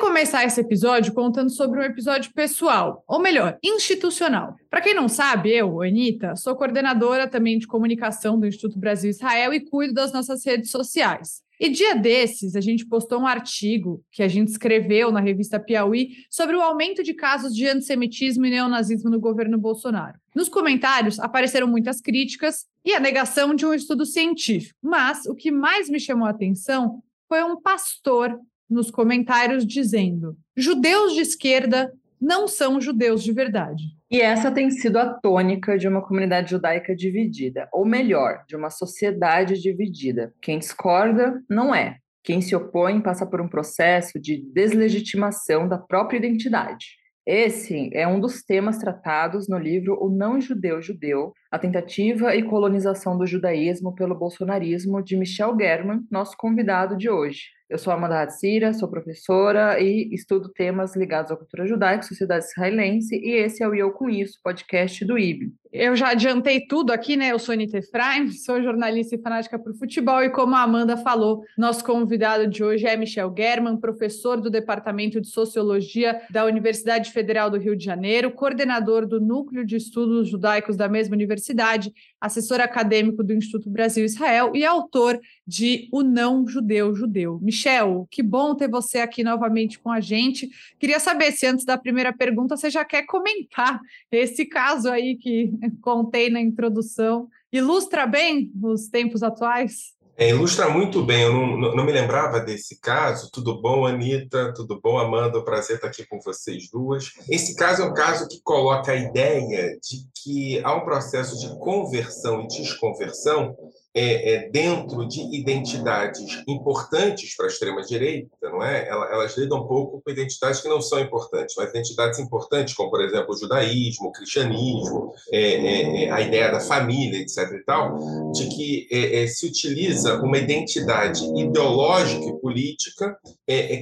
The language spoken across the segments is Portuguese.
Começar esse episódio contando sobre um episódio pessoal, ou melhor, institucional. Para quem não sabe, eu, Anitta, sou coordenadora também de comunicação do Instituto Brasil Israel e cuido das nossas redes sociais. E dia desses, a gente postou um artigo que a gente escreveu na revista Piauí sobre o aumento de casos de antissemitismo e neonazismo no governo Bolsonaro. Nos comentários apareceram muitas críticas e a negação de um estudo científico. Mas o que mais me chamou a atenção foi um pastor nos comentários dizendo: judeus de esquerda não são judeus de verdade. E essa tem sido a tônica de uma comunidade judaica dividida, ou melhor, de uma sociedade dividida. Quem discorda não é. Quem se opõe passa por um processo de deslegitimação da própria identidade. Esse é um dos temas tratados no livro O Não Judeu Judeu, a tentativa e colonização do judaísmo pelo bolsonarismo, de Michel German, nosso convidado de hoje. Eu sou Amanda Hatsira, sou professora e estudo temas ligados à cultura judaica, sociedade israelense, e esse é o Eu Com Isso, podcast do IB. Eu já adiantei tudo aqui, né? Eu sou Anitta Efraim, sou jornalista e fanática por futebol, e como a Amanda falou, nosso convidado de hoje é Michel German, professor do Departamento de Sociologia da Universidade Federal do Rio de Janeiro, coordenador do Núcleo de Estudos Judaicos da mesma universidade, assessor acadêmico do Instituto Brasil Israel e autor de O Não Judeu Judeu. Michel, que bom ter você aqui novamente com a gente. Queria saber se antes da primeira pergunta você já quer comentar esse caso aí que contei na introdução. Ilustra bem os tempos atuais? É, ilustra muito bem, eu não, não, me lembrava desse caso. Tudo bom, Anitta? Tudo bom, Amanda? Prazer estar aqui com vocês duas. Esse caso é um caso que coloca a ideia de que há um processo de conversão e desconversão é, é, dentro de identidades importantes para a extrema-direita, não é? Elas lidam um pouco com identidades que não são importantes, mas identidades importantes, como, por exemplo, o judaísmo, o cristianismo, é, é, é a ideia da família, etc. e tal, de que é, se utiliza uma identidade ideológica e política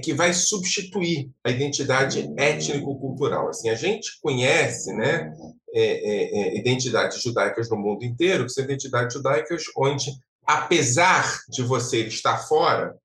que vai substituir a identidade étnico-cultural. Assim, a gente conhece, né, é, é, é, identidades judaicas no mundo inteiro, que são identidades judaicas onde, apesar de você estar fora,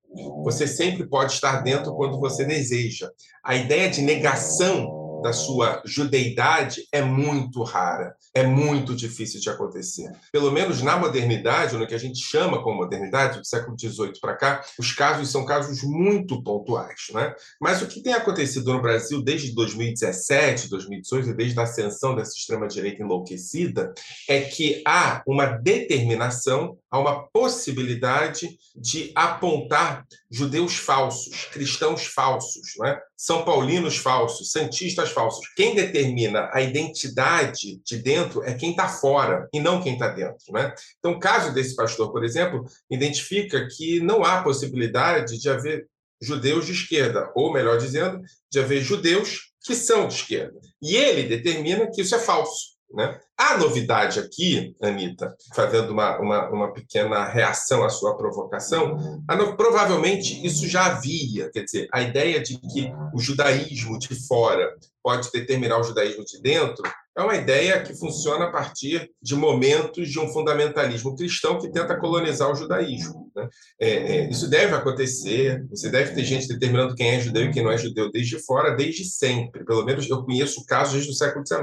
você sempre pode estar dentro quando você deseja. A ideia de negação da sua judeidade é muito rara, é muito difícil de acontecer. Pelo menos na modernidade, no que a gente chama como modernidade, do século XVIII para cá, os casos são casos muito pontuais. Né? Mas o que tem acontecido no Brasil desde 2017, 2018, desde a ascensão dessa extrema-direita enlouquecida, é que há uma determinação, há uma possibilidade de apontar judeus falsos, cristãos falsos, né? são paulinos falsos, santistas falsos. Quem determina a identidade de dentro é quem está fora e não quem está dentro. Né? Então, o caso desse pastor, por exemplo, identifica que não há possibilidade de haver judeus de esquerda, ou melhor dizendo, de haver judeus que são de esquerda. E ele determina que isso é falso. Né? A novidade aqui, Anitta, fazendo uma, uma, uma pequena reação à sua provocação, no... provavelmente isso já havia, quer dizer, a ideia de que o judaísmo de fora pode determinar o judaísmo de dentro é uma ideia que funciona a partir de momentos de um fundamentalismo cristão que tenta colonizar o judaísmo. Né? É, é, isso deve acontecer, você deve ter gente determinando quem é judeu e quem não é judeu desde fora, desde sempre. Pelo menos eu conheço casos desde o século XIX.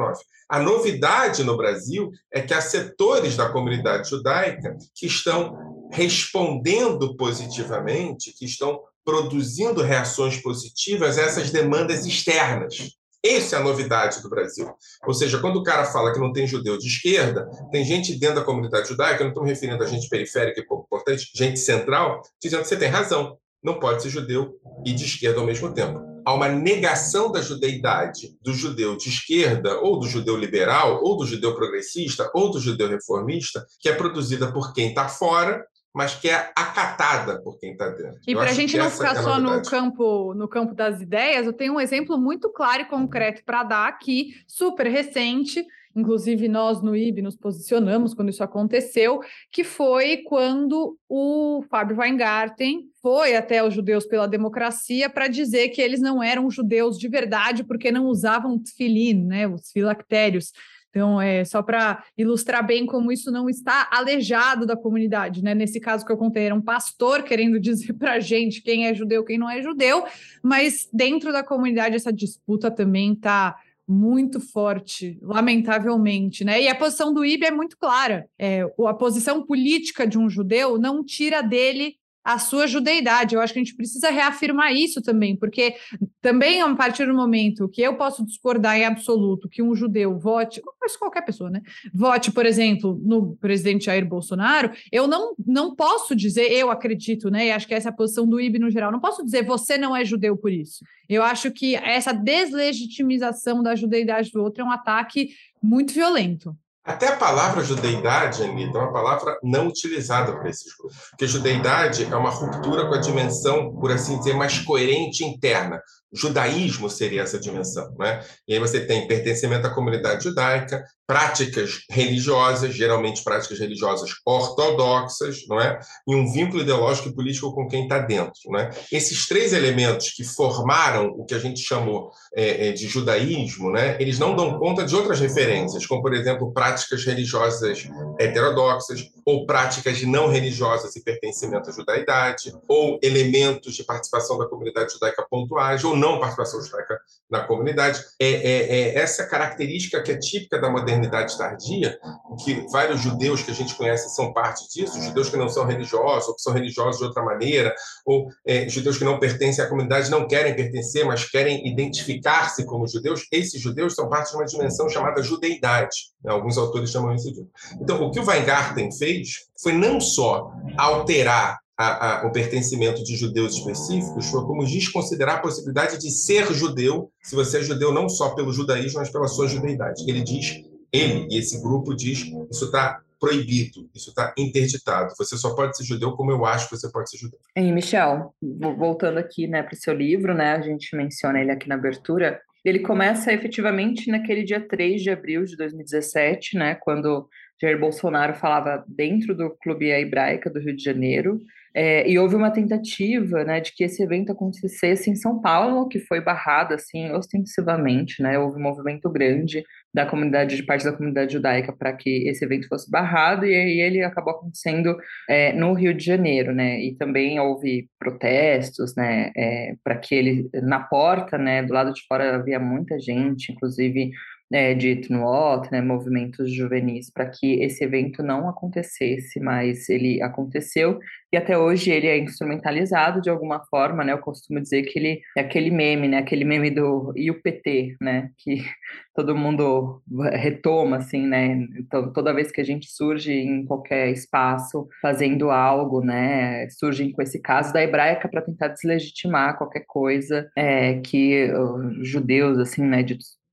A novidade no Brasil é que há setores da comunidade judaica que estão respondendo positivamente, que estão produzindo reações positivas a essas demandas externas. Essa é a novidade do Brasil. Ou seja, quando o cara fala que não tem judeu de esquerda, tem gente dentro da comunidade judaica, eu não estou me referindo a gente periférica e pouco importante, gente central, dizendo que você tem razão, não pode ser judeu e de esquerda ao mesmo tempo. Há uma negação da judeidade do judeu de esquerda, ou do judeu liberal, ou do judeu progressista, ou do judeu reformista, que é produzida por quem está fora mas que é acatada por quem está dentro. E para a gente não ficar é só no campo, no campo das ideias, eu tenho um exemplo muito claro e concreto para dar aqui, super recente, inclusive nós no IB nos posicionamos quando isso aconteceu, que foi quando o Fábio Weingarten foi até os judeus pela democracia para dizer que eles não eram judeus de verdade porque não usavam tefilin, né, os filactérios. Então, é só para ilustrar bem como isso não está alejado da comunidade, né? Nesse caso que eu contei, era um pastor querendo dizer para a gente quem é judeu, quem não é judeu, mas dentro da comunidade essa disputa também está muito forte, lamentavelmente, né? E a posição do IB é muito clara. É, a posição política de um judeu não tira dele a sua judeidade. Eu acho que a gente precisa reafirmar isso também, porque também a partir do momento que eu posso discordar em absoluto que um judeu vote, mas qualquer pessoa, né? Vote, por exemplo, no presidente Jair Bolsonaro, eu não, não posso dizer, eu acredito, né? E acho que essa é a posição do IB no geral, não posso dizer você não é judeu por isso. Eu acho que essa deslegitimização da judeidade do outro é um ataque muito violento. Até a palavra judeidade, Anitta, é uma palavra não utilizada para esses grupos. Porque judeidade é uma ruptura com a dimensão, por assim dizer, mais coerente interna. Judaísmo seria essa dimensão. Né? E aí você tem pertencimento à comunidade judaica, práticas religiosas, geralmente práticas religiosas ortodoxas, não é? E um vínculo ideológico e político com quem está dentro, não é? Esses três elementos que formaram o que a gente chamou é, é, de judaísmo, né? Eles não dão conta de outras referências, como por exemplo práticas religiosas heterodoxas ou práticas não religiosas e pertencimento à judaidade, ou elementos de participação da comunidade judaica pontuais, ou não participação judaica na comunidade. É, é, é essa característica que é típica da modernidade tardia, que vários judeus que a gente conhece são parte disso, judeus que não são religiosos, ou que são religiosos de outra maneira, ou é, judeus que não pertencem à comunidade, não querem pertencer, mas querem identificar-se como judeus, esses judeus são parte de uma dimensão chamada judeidade. Né? Alguns autores chamam isso de. Então, o que o Weingarten fez foi não só alterar a, a, o pertencimento de judeus específicos foi como desconsiderar a possibilidade de ser judeu, se você é judeu não só pelo judaísmo, mas pela sua judeidade. Ele diz ele e esse grupo diz isso está proibido, isso está interditado. Você só pode ser judeu como eu acho que você pode ser judeu. E Michel, voltando aqui né, para o seu livro, né, a gente menciona ele aqui na abertura, ele começa efetivamente naquele dia 3 de abril de 2017, né, quando Jair Bolsonaro falava dentro do Clube Hebraica do Rio de Janeiro, é, e houve uma tentativa né, de que esse evento acontecesse em São Paulo, que foi barrado assim ostensivamente, né? Houve um movimento grande da comunidade, de parte da comunidade judaica, para que esse evento fosse barrado, e aí ele acabou acontecendo é, no Rio de Janeiro, né? E também houve protestos, né? É, para que ele na porta, né? Do lado de fora havia muita gente, inclusive é, de Tnuot, né, movimentos juvenis, para que esse evento não acontecesse, mas ele aconteceu e até hoje ele é instrumentalizado de alguma forma, né? Eu costumo dizer que ele é aquele meme, né? Aquele meme do o PT, né? Que todo mundo retoma, assim, né? Então, toda vez que a gente surge em qualquer espaço fazendo algo, né? Surgem com esse caso da hebraica para tentar deslegitimar qualquer coisa é, que uh, judeus, assim, né?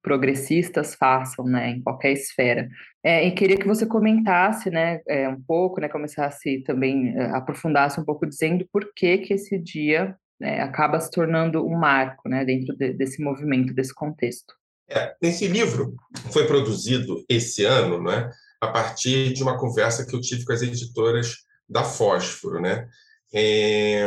Progressistas façam, né, em qualquer esfera. É, e queria que você comentasse, né, é, um pouco, né, começasse também, é, aprofundasse um pouco dizendo por que que esse dia né, acaba se tornando um marco, né, dentro de, desse movimento, desse contexto. É, esse livro foi produzido esse ano, né, a partir de uma conversa que eu tive com as editoras da Fósforo, né, é,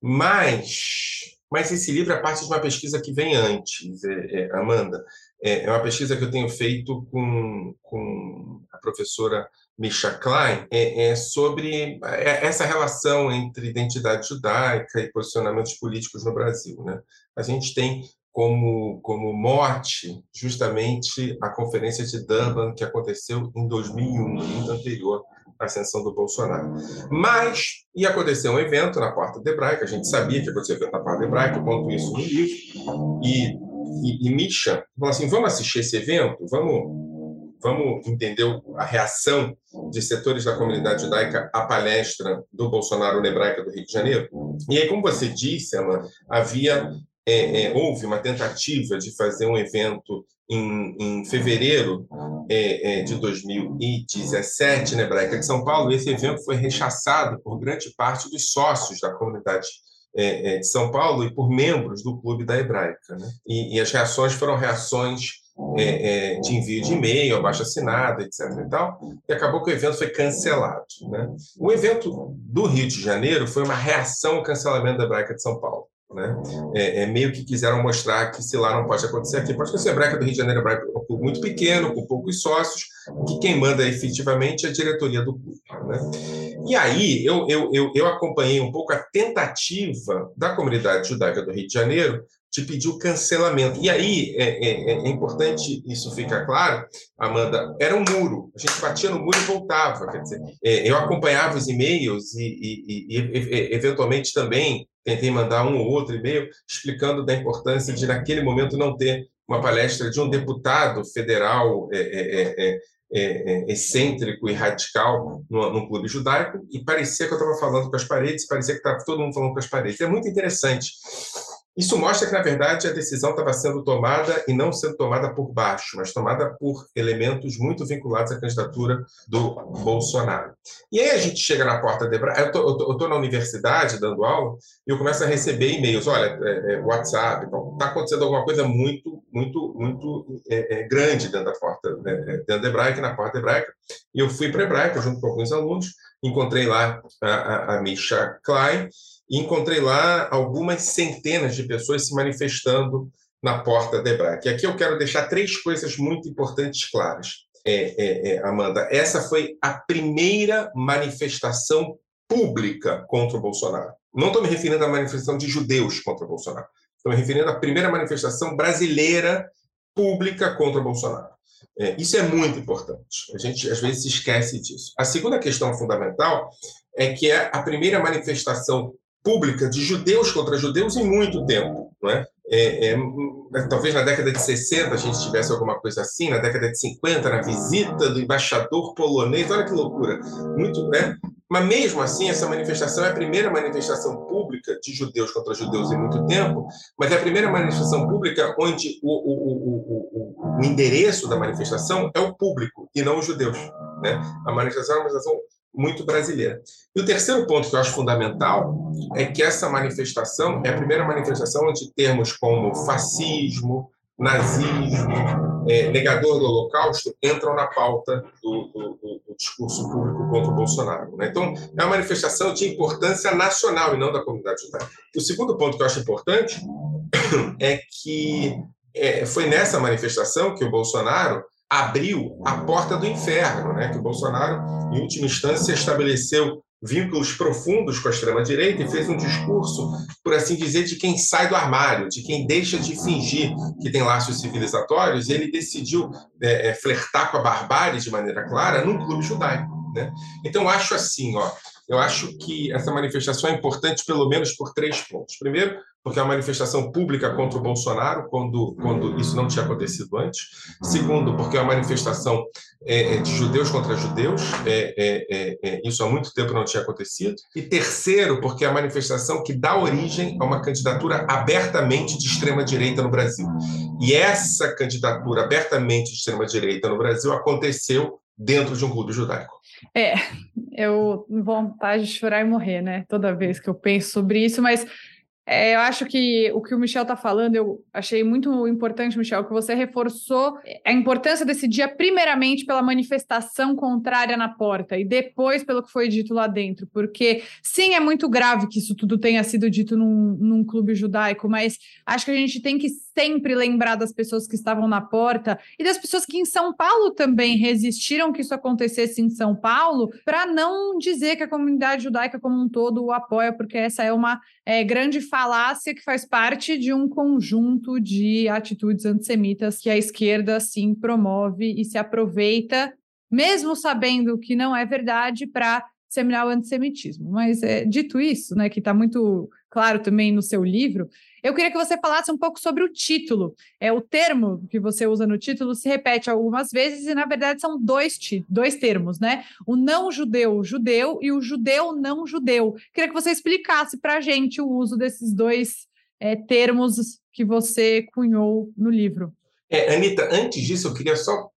mas mas esse livro é parte de uma pesquisa que vem antes, é, é, Amanda. É, é, uma pesquisa que eu tenho feito com, com a professora Misha Klein é, é sobre é, essa relação entre identidade judaica e posicionamentos políticos no Brasil. Né? A gente tem como, como mote justamente a conferência de Durban que aconteceu em 2001, no ano anterior ascensão do Bolsonaro. Mas ia acontecer um evento na Porta de Hebraica, a gente sabia que ia acontecer um evento na Porta de Hebraica, eu conto isso no livro, e, e, e Misha falou assim, vamos assistir esse evento? Vamos, vamos entender a reação de setores da comunidade judaica à palestra do Bolsonaro na Hebraica do Rio de Janeiro? E aí, como você disse, Emma, havia é, é, houve uma tentativa de fazer um evento em, em fevereiro é, é de 2017 na Hebraica de São Paulo. Esse evento foi rechaçado por grande parte dos sócios da comunidade é, é, de São Paulo e por membros do Clube da Hebraica. Né? E, e, as reações foram reações de envio de e-mail, abaixo assinado, etc. E, tal, e acabou que o evento foi cancelado. Né? O evento do Rio de Janeiro foi uma reação ao cancelamento da Hebraica de São Paulo. Né? É, é, meio que quiseram mostrar que se lá não pode acontecer aqui, pode acontecer. A Hebraica do Rio de Janeiro é um clube muito pequeno, com poucos sócios, que quem manda efetivamente é a diretoria do clube. Né? E aí eu, eu, eu, eu acompanhei um pouco a tentativa da comunidade judaica do Rio de Janeiro de pedir o cancelamento. E aí é, é, é, importante isso ficar claro, Amanda, era um muro. A gente batia no muro e voltava. Quer dizer, é, eu acompanhava os e-mails e, e, e, e, eventualmente também tentei mandar um ou outro e-mail explicando da importância de naquele momento não ter uma palestra de um deputado federal é, é, é, excêntrico e radical no, num clube judaico e parecia que eu estava falando com as paredes, parecia que estava todo mundo falando com as paredes. É muito interessante isso mostra que, na verdade, a decisão estava sendo tomada e não sendo tomada por baixo, mas tomada por elementos muito vinculados à candidatura do Bolsonaro. E aí a gente chega na porta de Eu estou na universidade dando aula e eu começo a receber e-mails. Olha, é, é, WhatsApp, está acontecendo alguma coisa muito, muito, muito é, é grande dentro da porta, né, é, dentro da Hebraica, na porta hebraica. E eu fui para Hebraica junto com alguns alunos, encontrei lá a, a, a Misha Klein e encontrei lá algumas centenas de pessoas se manifestando na porta da Hebraica. E aqui eu quero deixar três coisas muito importantes claras. É, é, é, Amanda, essa foi a primeira manifestação pública contra o Bolsonaro. Não estou me referindo à manifestação de judeus contra o Bolsonaro. Estou me referindo à primeira manifestação brasileira pública contra Bolsonaro. É, isso é muito importante. A gente às vezes esquece disso. A segunda questão fundamental é que é a primeira manifestação pública de judeus contra judeus em muito tempo. Não é? É, é, talvez na década de 60 a gente tivesse alguma coisa assim, na década de 50, na visita do embaixador polonês, olha que loucura. Muito, né? Mas mesmo assim, essa manifestação é a primeira manifestação pública de judeus contra judeus em muito tempo, mas é a primeira manifestação pública onde o, o, o, o endereço da manifestação é o público e não os judeus. Né? A manifestação é uma manifestação muito brasileira. E o terceiro ponto que eu acho fundamental é que essa manifestação é a primeira manifestação onde termos como fascismo, nazismo, é, negador do Holocausto entram na pauta do, do, do, discurso público contra o Bolsonaro. Né? Então, é uma manifestação de importância nacional e não da comunidade judaica. O segundo ponto que eu acho importante é que é, foi nessa manifestação que o Bolsonaro abriu a porta do inferno, né? que o Bolsonaro, em última instância, estabeleceu vínculos profundos com a extrema-direita e fez um discurso, por assim dizer, de quem sai do armário, de quem deixa de fingir que tem laços civilizatórios, e ele decidiu é, é flertar com a barbárie de maneira clara num clube judaico. Né? Então, acho assim, ó, eu acho que essa manifestação é importante pelo menos por três pontos. Primeiro, porque é uma manifestação pública contra o Bolsonaro, quando, quando isso não tinha acontecido antes. Segundo, porque é uma manifestação é, é de judeus contra judeus, é, é, é, é, isso há muito tempo não tinha acontecido. E terceiro, porque é a manifestação que dá origem a uma candidatura abertamente de extrema-direita no Brasil. E essa candidatura abertamente de extrema-direita no Brasil aconteceu dentro de um clube judaico. É, eu vontade de chorar e morrer, né? Toda vez que eu penso sobre isso, mas é, eu acho que o que o Michel está falando, eu achei muito importante, Michel, que você reforçou a importância desse dia, primeiramente pela manifestação contrária na porta e depois pelo que foi dito lá dentro. Porque, sim, é muito grave que isso tudo tenha sido dito num, num clube judaico, mas acho que a gente tem que sempre lembrar das pessoas que estavam na porta e das pessoas que em São Paulo também resistiram que isso acontecesse em São Paulo, para não dizer que a comunidade judaica como um todo o apoia, porque essa é uma é, grande falácia que faz parte de um conjunto de atitudes antissemitas que a esquerda sim promove e se aproveita, mesmo sabendo que não é verdade, para disseminar o antissemitismo. Mas é, dito isso, né, que está muito claro também no seu livro, eu queria que você falasse um pouco sobre o título. É o termo que você usa no título se repete algumas vezes e na verdade são dois dois termos, né? O não judeu e o judeu não judeu. Queria que você explicasse para a gente o uso desses dois é, termos que você cunhou no livro. É, Anitta, antes disso eu queria só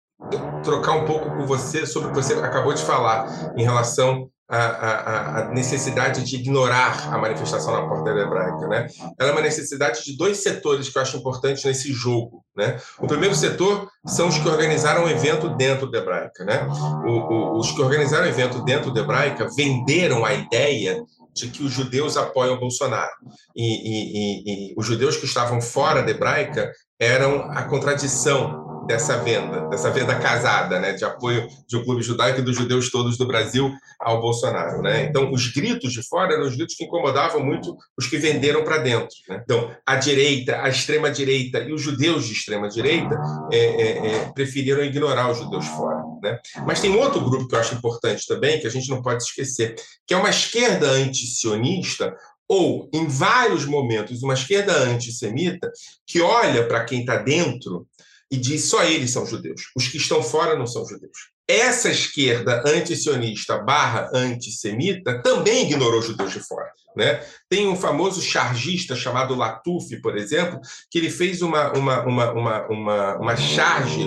trocar um pouco com você sobre o que você acabou de falar em relação a, a, a, necessidade de ignorar a manifestação na porta hebraica. Né? Ela é uma necessidade de dois setores que eu acho importantes nesse jogo. Né? O primeiro setor são os que organizaram o evento dentro da hebraica. Né? O, o, os que organizaram o evento dentro da hebraica venderam a ideia de que os judeus apoiam Bolsonaro. E, e, e, e os judeus que estavam fora da hebraica eram a contradição dessa venda, dessa venda casada, né, de apoio de um clube judaico e dos judeus todos do Brasil ao Bolsonaro, né? Então, os gritos de fora eram os gritos que incomodavam muito os que venderam para dentro. Né? Então, a direita, a extrema direita e os judeus de extrema direita é, é, é, preferiram ignorar os judeus fora, né? Mas tem outro grupo que eu acho importante também que a gente não pode esquecer, que é uma esquerda antisionista ou, em vários momentos, uma esquerda antissemita que olha para quem está dentro e diz só eles são judeus. Os que estão fora não são judeus. Essa esquerda antisionista barra antissemita também ignorou judeus de fora. Né? Tem um famoso chargista chamado Latuf, por exemplo, que ele fez uma, uma, uma, uma, uma, uma charge,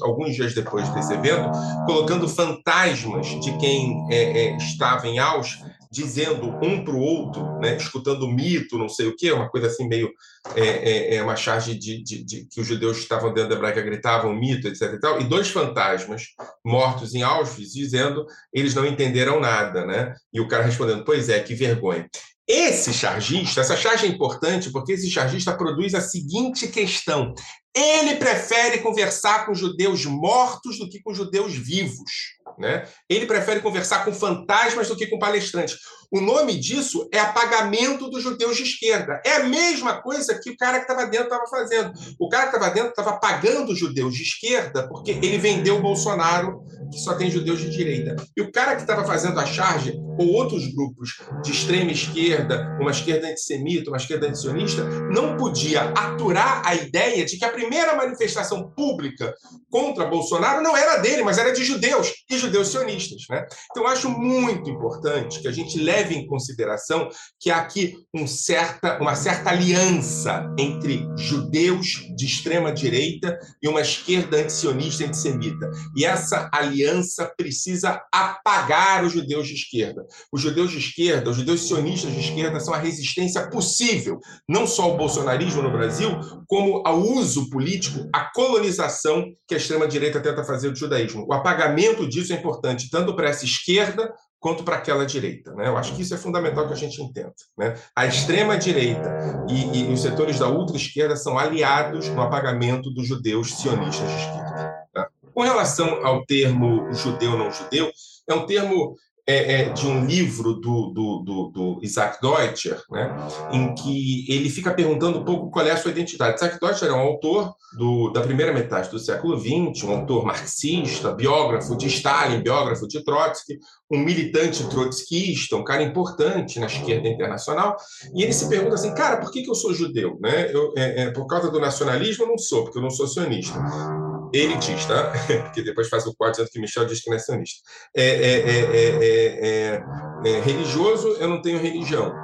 alguns dias depois desse evento, colocando fantasmas de quem é, é, estava em Auschwitz dizendo um para o outro, né, escutando mito, não sei o quê, uma coisa assim meio é, é, é uma charge de, de, de, que os judeus que estavam dentro da hebraica gritavam mito, etc. E, tal, e dois fantasmas mortos em Auschwitz dizendo eles não entenderam nada, né? E o cara respondendo, pois é, que vergonha. Esse chargista, essa charge é importante porque esse chargista produz a seguinte questão: ele prefere conversar com judeus mortos do que com judeus vivos. Né? Ele prefere conversar com fantasmas do que com palestrantes. O nome disso é apagamento dos judeus de esquerda. É a mesma coisa que o cara que estava dentro estava fazendo. O cara que estava dentro estava apagando os judeus de esquerda porque ele vendeu o Bolsonaro, que só tem judeus de direita. E o cara que estava fazendo a charge, ou outros grupos de extrema esquerda, uma esquerda antissemita, uma esquerda antisionista, não podia aturar a ideia de que a primeira manifestação pública contra Bolsonaro não era dele, mas era de judeus e judeus sionistas. Né? Então, eu acho muito importante que a gente leve leve em consideração que há aqui um certa, uma certa aliança entre judeus de extrema direita e uma esquerda antisionista antissemita. E essa aliança precisa apagar os judeus de esquerda. Os judeus de esquerda, os judeus sionistas de esquerda são a resistência possível, não só ao bolsonarismo no Brasil, como ao uso político, à colonização que a extrema direita tenta fazer do judaísmo. O apagamento disso é importante tanto para essa esquerda quanto para aquela direita. Né? Eu acho que isso é fundamental que a gente entenda. Né? A extrema-direita e, e, os setores da ultra-esquerda são aliados no apagamento dos judeus sionistas de esquerda. Tá? Com relação ao termo judeu-não-judeu, é um termo é, é, de um livro do, do, do, do, Isaac Deutscher, né, em que ele fica perguntando um pouco qual é a sua identidade. Isaac Deutscher é um autor do, da primeira metade do século XX, um autor marxista, biógrafo de Stalin, biógrafo de Trotsky, um militante trotskista, um cara importante na esquerda internacional, e ele se pergunta assim, cara, por que, que eu sou judeu? Né? Eu, é, é por causa do nacionalismo, eu não sou, porque eu não sou sionista ele diz, tá? Porque depois faz o quadro dizendo que Michel diz que não é sionista. É, é, é, é, religioso, eu não tenho religião.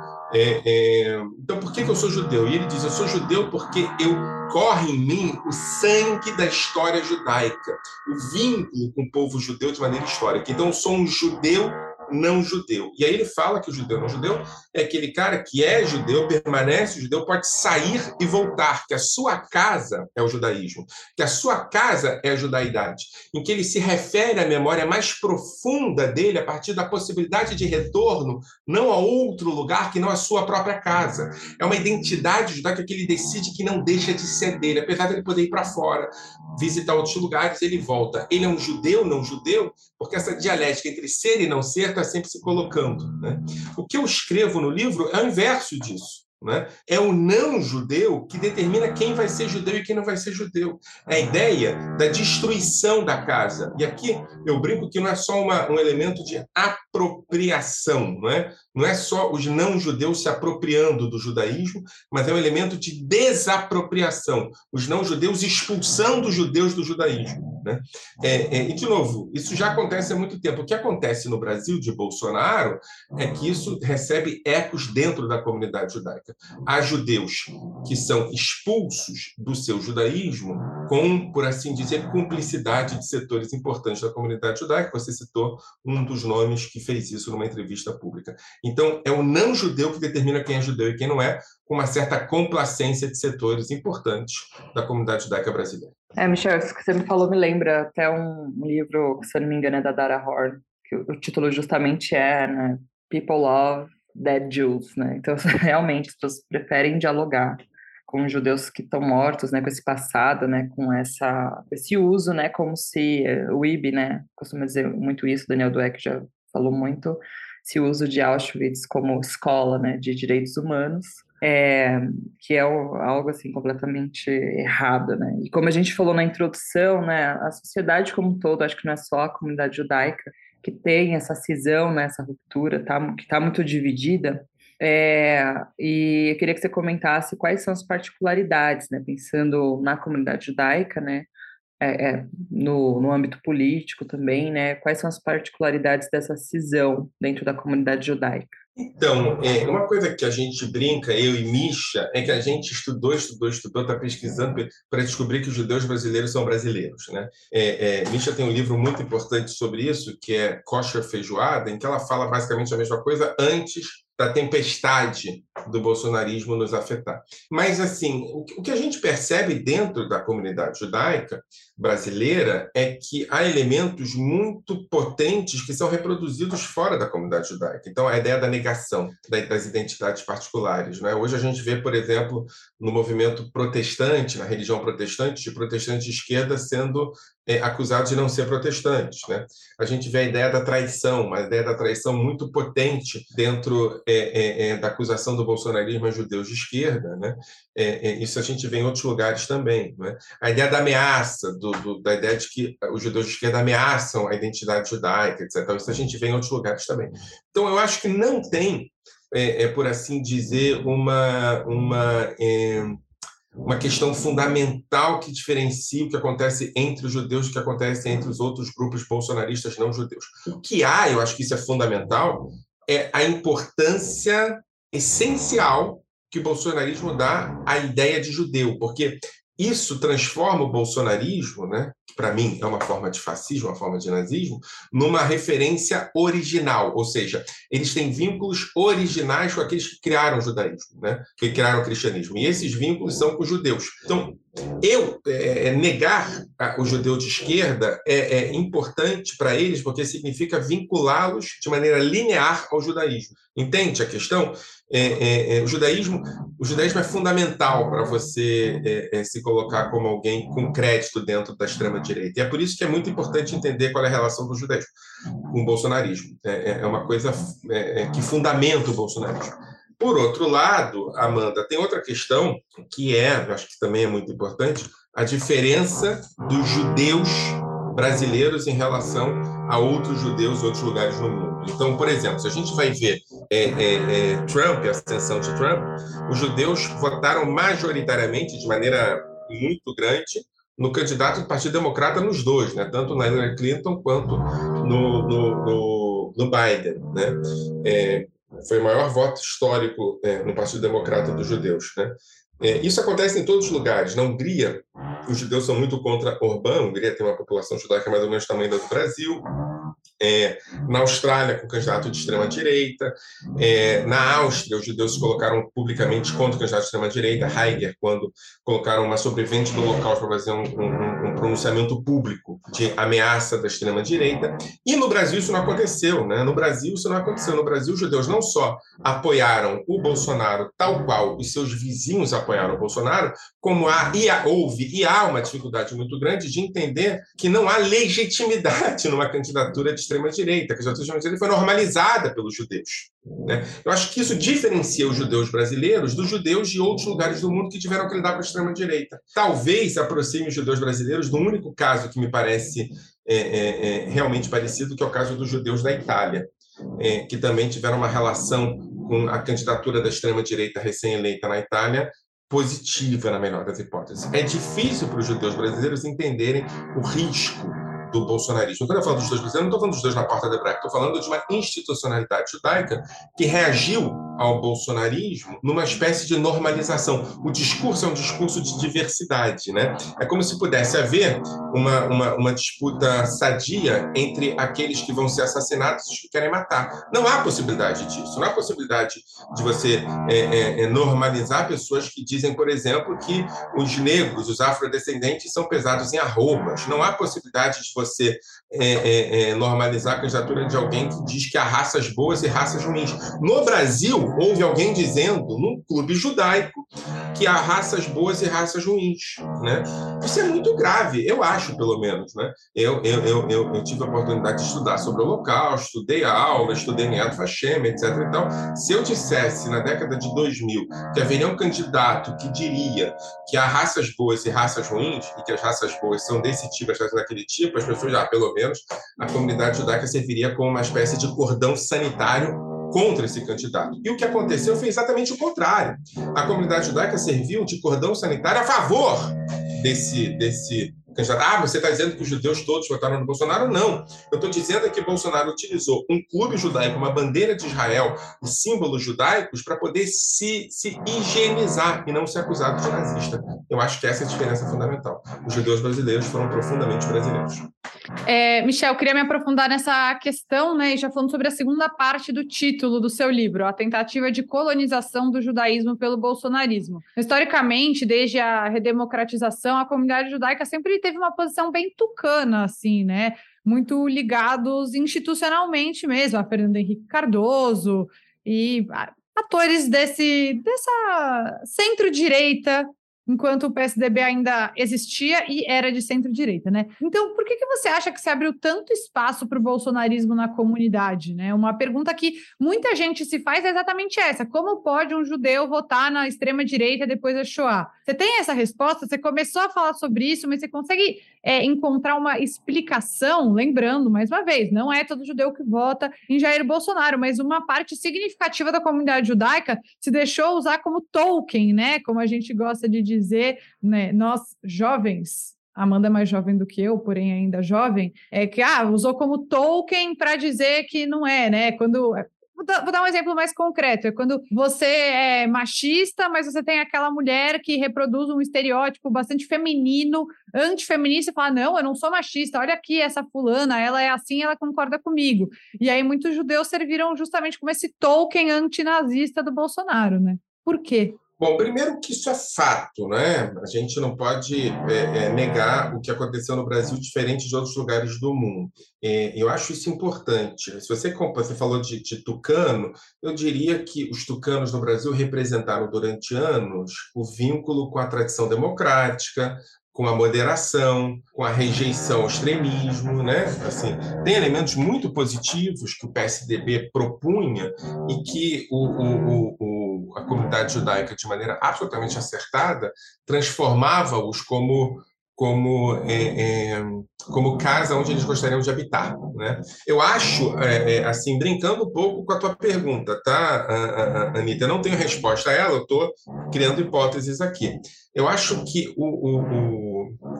então, por que, que eu sou judeu? E ele diz: eu sou judeu porque eu corre em mim o sangue da história judaica, o vínculo com o povo judeu de maneira histórica. Então, eu sou um judeu não judeu. E aí ele fala que o judeu não judeu é aquele cara que é judeu, permanece judeu, pode sair e voltar, que a sua casa é o judaísmo, que a sua casa é a judaidade, em que ele se refere à memória mais profunda dele a partir da possibilidade de retorno, não a outro lugar que não a sua própria casa. É uma identidade judaica que ele decide que não deixa de ser dele, apesar de ele poder ir para fora, visitar outros lugares, ele volta. Ele é um judeu, não judeu, porque essa dialética entre ser e não ser está sempre se colocando. Né? O que eu escrevo no livro é o inverso disso. Né? É o não judeu que determina quem vai ser judeu e quem não vai ser judeu. A ideia da destruição da casa. E aqui eu brinco que não é só uma, um elemento de apropriação, não é? não é só os não-judeus se apropriando do judaísmo, mas é um elemento de desapropriação, os não-judeus expulsando os judeus do judaísmo. Né? É, é, e, de novo, isso já acontece há muito tempo. O que acontece no Brasil de Bolsonaro é que isso recebe ecos dentro da comunidade judaica. Há judeus que são expulsos do seu judaísmo com, por assim dizer, cumplicidade de setores importantes da comunidade judaica. Você citou um dos nomes que fez isso numa entrevista pública. Então, é o não judeu que determina quem é judeu e quem não é, com uma certa complacência de setores importantes da comunidade judaica brasileira. É, Michel, isso que você me falou me lembra até um livro, que se eu não me engano é da Dara Horn, que o título justamente é né, People Love dead Jews, né? Então, realmente, as pessoas preferem dialogar com judeus que estão mortos, né, com esse passado, né, com essa esse uso, né, como se eh, o IB, né, costuma dizer muito isso, Daniel Dweck já falou muito, esse uso de Auschwitz como escola, né, de direitos humanos, é, que é algo assim completamente errado, né? E como a gente falou na introdução, né, a sociedade como um todo, acho que não é só a comunidade judaica que tem essa cisão, né, essa ruptura, tá, que está muito dividida. É, e eu queria que você comentasse quais são as particularidades, né, pensando na comunidade judaica, né, é, é, no, no âmbito político também, né, quais são as particularidades dessa cisão dentro da comunidade judaica? Então, é, uma coisa que a gente brinca, eu e Misha, é que a gente estudou, estudou, estudou, está pesquisando para descobrir que os judeus brasileiros são brasileiros. Né? É, é, Misha tem um livro muito importante sobre isso, que é Kosher Feijoada, em que ela fala basicamente a mesma coisa antes da tempestade do bolsonarismo nos afetar. Mas, assim, o que a gente percebe dentro da comunidade judaica brasileira é que há elementos muito potentes que são reproduzidos fora da comunidade judaica. Então, a ideia da negação das identidades particulares. Né? Hoje a gente vê, por exemplo, no movimento protestante, na religião protestante, de protestantes de esquerda sendo é, acusados de não ser protestantes. Né? A gente vê a ideia da traição, uma ideia da traição muito potente dentro é, é, é da acusação do bolsonarismo a judeus de esquerda. Né? É, é, isso a gente vê em outros lugares também. Né? A ideia da ameaça, do, do, da ideia de que os judeus de esquerda ameaçam a identidade judaica, etc. Isso a gente vê em outros lugares também. Então, eu acho que não tem, é, por assim dizer, uma, uma uma questão fundamental que diferencia o que acontece entre os judeus do que acontece entre os outros grupos bolsonaristas não judeus. O que há, eu acho que isso é fundamental, é a importância essencial que o bolsonarismo dá à ideia de judeu, porque isso transforma o bolsonarismo, né, para mim é uma forma de fascismo, uma forma de nazismo, numa referência original, ou seja, eles têm vínculos originais com aqueles que criaram o judaísmo, né, que criaram o cristianismo, e esses vínculos são com os judeus. Então, eu é, é negar o judeu de esquerda é, é importante para eles porque significa vinculá-los de maneira linear ao judaísmo. Entende a questão? É, é, é, o judaísmo o judaísmo é fundamental para você é, se colocar como alguém com crédito dentro da extrema direita. E é por isso que é muito importante entender qual é a relação do judaísmo com o bolsonarismo. É, é uma coisa que fundamenta o bolsonarismo. Por outro lado Amanda tem outra questão que é acho que também é muito importante a diferença dos judeus brasileiros em relação a outros judeus em outros lugares no mundo. Então, por exemplo, se a gente vai ver é, é, é, Trump, a ascensão de Trump, os judeus votaram majoritariamente, de maneira muito grande, no candidato do Partido Democrata nos dois, né? tanto na Hillary Clinton quanto no, no, no, no Biden. Né? É, foi o maior voto histórico é, no Partido Democrata dos judeus. Né? É, isso acontece em todos os lugares. Na Hungria, os judeus são muito contra Orbán. A Hungria tem uma população judaica mais ou menos do tamanho do Brasil. É, na Austrália, com candidato de extrema-direita. É, na Áustria, os judeus se colocaram publicamente contra o candidato de extrema-direita, Heidegger, quando colocaram uma sobrevivente do local para fazer um, um, um, pronunciamento público de ameaça da extrema-direita. E no Brasil isso não aconteceu. Né? No Brasil isso não aconteceu. No Brasil, os judeus não só apoiaram o Bolsonaro tal qual os seus vizinhos apoiaram o Bolsonaro, como há, e há, houve e há uma dificuldade muito grande de entender que não há legitimidade numa candidatura de extrema-direita, que a candidatura de extrema-direita foi normalizada pelos judeus. Né? Eu acho que isso diferencia os judeus brasileiros dos judeus de outros lugares do mundo que tiveram que lidar com a extrema-direita. Talvez aproxime os judeus brasileiros do único caso que me parece é, é, é, realmente parecido, que é o caso dos judeus da Itália, é, que também tiveram uma relação com a candidatura da extrema-direita recém-eleita na Itália, positiva, na menor das hipóteses. É difícil para os judeus brasileiros entenderem o risco do bolsonarismo. Quando eu falo dos dois brasileiros, não estou falando dos dois na porta de Brecht, estou falando de uma institucionalidade judaica que reagiu ao bolsonarismo numa espécie de normalização. O discurso é um discurso de diversidade, né? É como se pudesse haver uma, uma, uma disputa sadia entre aqueles que vão ser assassinados e os que querem matar. Não há possibilidade disso. Não há possibilidade de você é, é, é normalizar pessoas que dizem, por exemplo, que os negros, os afrodescendentes, são pesados em arrobas. Não há possibilidade de você é, é, é, normalizar a candidatura de alguém que diz que há raças boas e raças ruins. No Brasil, houve alguém dizendo, num clube judaico, que há raças boas e raças ruins. Né? Isso é muito grave, eu acho, pelo menos. Né? Eu, eu, eu, eu, eu tive a oportunidade de estudar sobre o Holocausto, estudei a aula, estudei Niad Hashem, etc. Então, se eu dissesse na década de 2000 que haveria um candidato que diria que há raças boas e raças ruins, e que as raças boas são desse tipo, as raças daquele tipo, as pessoas já, pelo menos, a comunidade judaica serviria como uma espécie de cordão sanitário contra esse candidato. E o que aconteceu foi exatamente o contrário. A comunidade judaica serviu de cordão sanitário a favor desse, desse candidato. Ah, você está dizendo que os judeus todos votaram no Bolsonaro? Não. Eu estou dizendo que Bolsonaro utilizou um clube judaico, uma bandeira de Israel e símbolos judaicos para poder se, se higienizar e não ser acusado de nazista. Eu acho que essa é a diferença fundamental. Os judeus brasileiros foram profundamente brasileiros. É, Michel, queria me aprofundar nessa questão, né, já falando sobre a segunda parte do título do seu livro, a tentativa de colonização do judaísmo pelo bolsonarismo. Historicamente, desde a redemocratização, a comunidade judaica sempre teve uma posição bem tucana, assim, né? Muito ligados institucionalmente mesmo, a Fernando Henrique Cardoso e atores desse dessa centro-direita enquanto o PSDB ainda existia e era de centro-direita, né? Então, por que, que você acha que se abriu tanto espaço para o bolsonarismo na comunidade, né? Uma pergunta que muita gente se faz é exatamente essa: como pode um judeu votar na extrema-direita depois da Shoah? Você tem essa resposta? Você começou a falar sobre isso, mas você consegue é, encontrar uma explicação? Lembrando, mais uma vez, não é todo judeu que vota em Jair Bolsonaro, mas uma parte significativa da comunidade judaica se deixou usar como token, né? Como a gente gosta de dizer, né, nós jovens, Amanda é mais jovem do que eu, porém ainda jovem, é que ah, usou como token para dizer que não é, né? Quando Vou dar, um exemplo mais concreto. É quando você é machista, mas você tem aquela mulher que reproduz um estereótipo bastante feminino, antifeminista, e fala: Não, eu não sou machista, olha aqui essa fulana, ela é assim, ela concorda comigo. E aí muitos judeus serviram justamente como esse token antinazista do Bolsonaro, né? Por quê? Bom, primeiro que isso é fato, né? A gente não pode é, é, negar o que aconteceu no Brasil diferente de outros lugares do mundo. É, eu acho isso importante. Se você, você falou de, de, tucano, eu diria que os tucanos no Brasil representaram durante anos o vínculo com a tradição democrática, com a moderação, com a rejeição ao extremismo, né? Assim, tem elementos muito positivos que o PSDB propunha e que o, o, o a comunidade judaica, de maneira absolutamente acertada, transformava-os como como é, é, como casa onde eles gostariam de habitar, né? Eu acho, é, é assim, brincando um pouco com a tua pergunta, tá, Anitta? Eu não tenho resposta a ela, eu estou criando hipóteses aqui. Eu acho que o, o, o,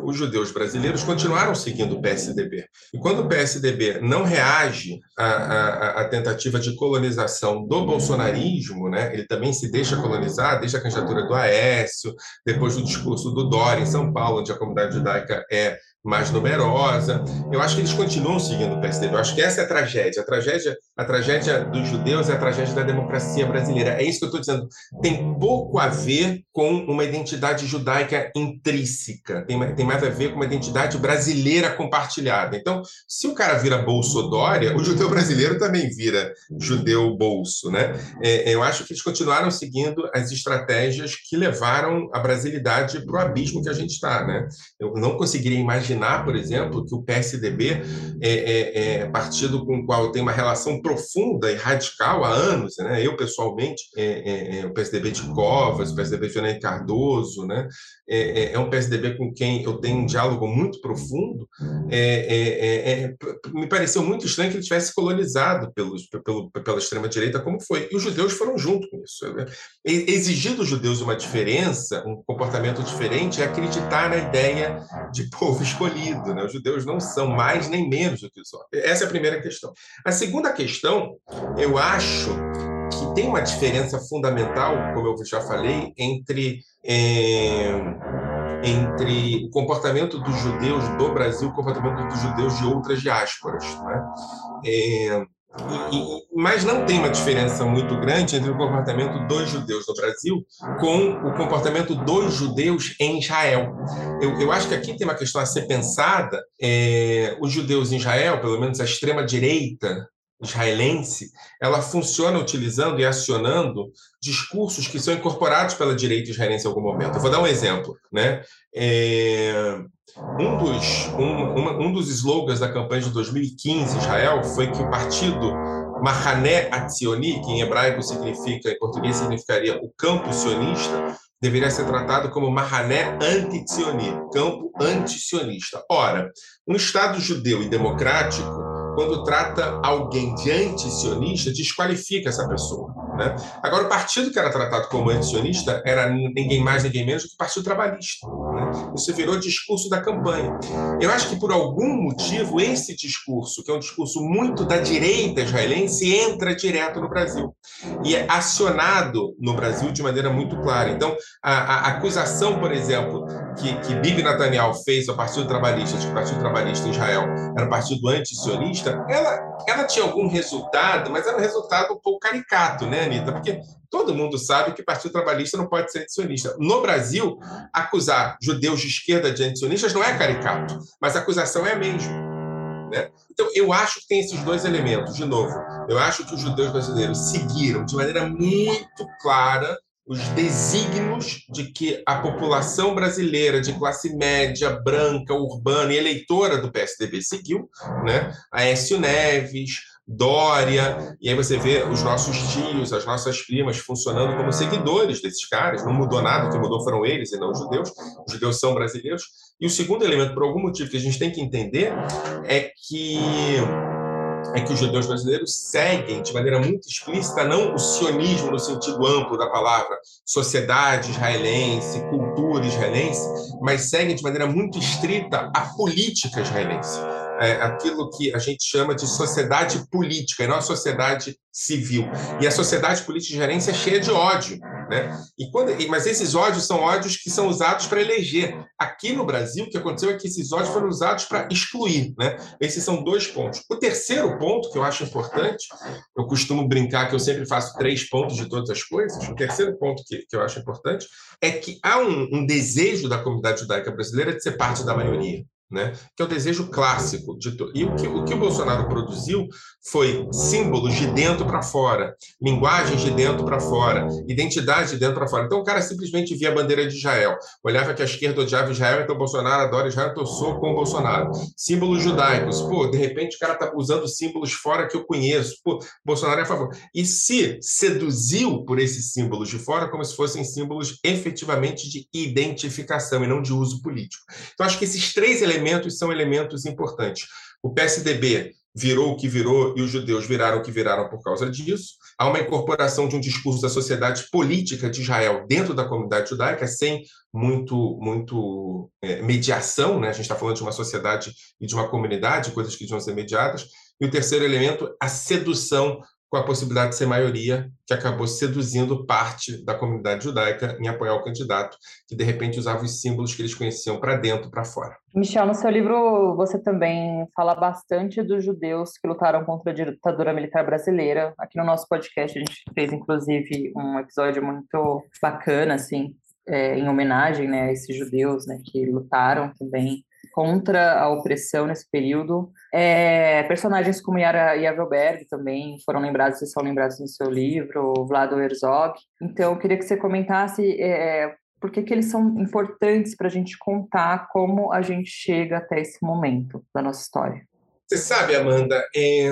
os judeus brasileiros continuaram seguindo o PSDB. E quando o PSDB não reage à, à, à, tentativa de colonização do bolsonarismo, né, ele também se deixa colonizar, desde a candidatura do Aécio, depois do discurso do Dória em São Paulo, onde a comunidade judaica é mais numerosa. Eu acho que eles continuam seguindo o PSDB. Eu acho que essa é a tragédia. A tragédia, a tragédia dos judeus é a tragédia da democracia brasileira. É isso que eu estou dizendo. Tem pouco a ver com uma identidade judaica intrínseca. Tem, tem mais a ver com uma identidade brasileira compartilhada. Então, se o cara vira bolsodória, o judeu brasileiro também vira judeu bolso, né? É, eu acho que eles continuaram seguindo as estratégias que levaram a brasilidade para o abismo que a gente está, né? Eu não conseguiria imaginar por exemplo, que o PSDB é, é, é partido com o qual tenho uma relação profunda e radical há anos, né? Eu, pessoalmente, é, é, é o PSDB de Covas, o PSDB de Fernando Cardoso, né? É, é, um PSDB com quem eu tenho um diálogo muito profundo. me pareceu muito estranho que ele tivesse colonizado pelos, pelo, pela extrema-direita, como foi. E os judeus foram junto com isso. Exigir dos judeus uma diferença, um comportamento diferente, é acreditar na ideia de povo escolhido. Né? Os judeus não são mais nem menos do que os. Essa é a primeira questão. A segunda questão, eu acho que tem uma diferença fundamental, como eu já falei, entre. É, entre o comportamento dos judeus do Brasil e o comportamento dos judeus de outras diásporas. Né? É, e, mas não tem uma diferença muito grande entre o comportamento dos judeus no Brasil com o comportamento dos judeus em Israel. Eu, eu acho que aqui tem uma questão a ser pensada. É, os judeus em Israel, pelo menos a extrema-direita israelense, ela funciona utilizando e acionando discursos que são incorporados pela direita israelense em algum momento. Eu vou dar um exemplo. Né? É, um, dos, um, um dos slogans da campanha de 2015 em Israel foi que o partido Mahané Atzioni, que em hebraico significa, em português significaria o campo sionista, deveria ser tratado como Mahané anti-Tzioni, campo anti-sionista. Ora, um Estado judeu e democrático, quando trata alguém de anti-sionista, desqualifica essa pessoa. Né? Agora, o partido que era tratado como antisionista era ninguém mais, ninguém menos do que o Partido Trabalhista. Isso virou discurso da campanha. Eu acho que, por algum motivo, esse discurso, que é um discurso muito da direita israelense, entra direto no Brasil. E é acionado no Brasil de maneira muito clara. Então, a, a acusação, por exemplo, que, que Bibi Netanyahu fez ao Partido Trabalhista, de que o Partido Trabalhista em Israel era um partido anti-sionista, ela, ela tinha algum resultado, mas era um resultado um pouco caricato, né? Anitta? Porque todo mundo sabe que Partido Trabalhista não pode ser antisionista. No Brasil, acusar judeus de esquerda de antisionistas não é caricato, mas a acusação é a mesma. Né? Então, eu acho que tem esses dois elementos. De novo, eu acho que os judeus brasileiros seguiram de maneira muito clara os desígnios de que a população brasileira de classe média, branca, urbana e eleitora do PSDB seguiu, né? Aécio Neves, Dória, e aí você vê os nossos tios, as nossas primas funcionando como seguidores desses caras, não mudou nada, o que mudou foram eles e não os judeus, os judeus são brasileiros. E o segundo elemento, por algum motivo que a gente tem que entender, é que é que os judeus brasileiros seguem de maneira muito explícita não o sionismo no sentido amplo da palavra, sociedade israelense, cultura israelense, mas seguem de maneira muito estrita a política israelense é, aquilo que a gente chama de sociedade política, e não a sociedade civil. E a sociedade política de gerência é cheia de ódio. Né? E quando, mas esses ódios são ódios que são usados para eleger. Aqui no Brasil, o que aconteceu é que esses ódios foram usados para excluir. Né? Esses são dois pontos. O terceiro ponto, que eu acho importante, eu costumo brincar que eu sempre faço três pontos de todas as coisas. O terceiro ponto que, que eu acho importante é que há um, um desejo da comunidade judaica brasileira de ser parte da maioria né? que é o desejo clássico. De. E o que, o que o Bolsonaro produziu foi símbolos de dentro para fora, linguagens de dentro para fora, identidade de dentro para fora. Então o cara simplesmente via a bandeira de Israel, olhava que a esquerda odiava Israel, então Bolsonaro adora Israel, então sou com Bolsonaro. Símbolos judaicos, pô, de repente o cara está usando símbolos fora que eu conheço, pô, Bolsonaro é a favor. E se seduziu por esses símbolos de fora como se fossem símbolos efetivamente de identificação e não de uso político. Então acho que esses três elementos são elementos importantes. O PSDB virou o que virou e os judeus viraram o que viraram por causa disso. Há uma incorporação de um discurso da sociedade política de Israel dentro da comunidade judaica, sem muito, muito é, mediação. Né? A gente está falando de uma sociedade e de uma comunidade, coisas que deviam ser mediadas. E o terceiro elemento, a sedução com a possibilidade de ser maioria, que acabou seduzindo parte da comunidade judaica em apoiar o candidato, que de repente usava os símbolos que eles conheciam para dentro, para fora. Michel, no seu livro você também fala bastante dos judeus que lutaram contra a ditadura militar brasileira. Aqui no nosso podcast a gente fez inclusive um episódio muito bacana, assim, é, em homenagem né, a esses judeus né, que lutaram também contra a opressão nesse período. É, personagens como Yara Yavelberg também foram lembrados, vocês são lembrados no seu livro, Vlado Herzog. Então, eu queria que você comentasse é, por que, que eles são importantes para a gente contar como a gente chega até esse momento da nossa história. Você sabe, Amanda, é,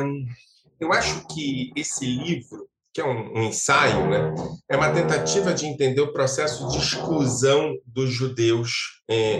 eu acho que esse livro que é um, um, ensaio, né? é uma tentativa de entender o processo de exclusão dos judeus, é,